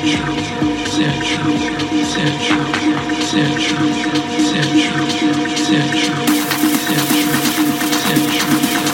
central, central, central, central, central.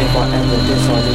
If I ever decided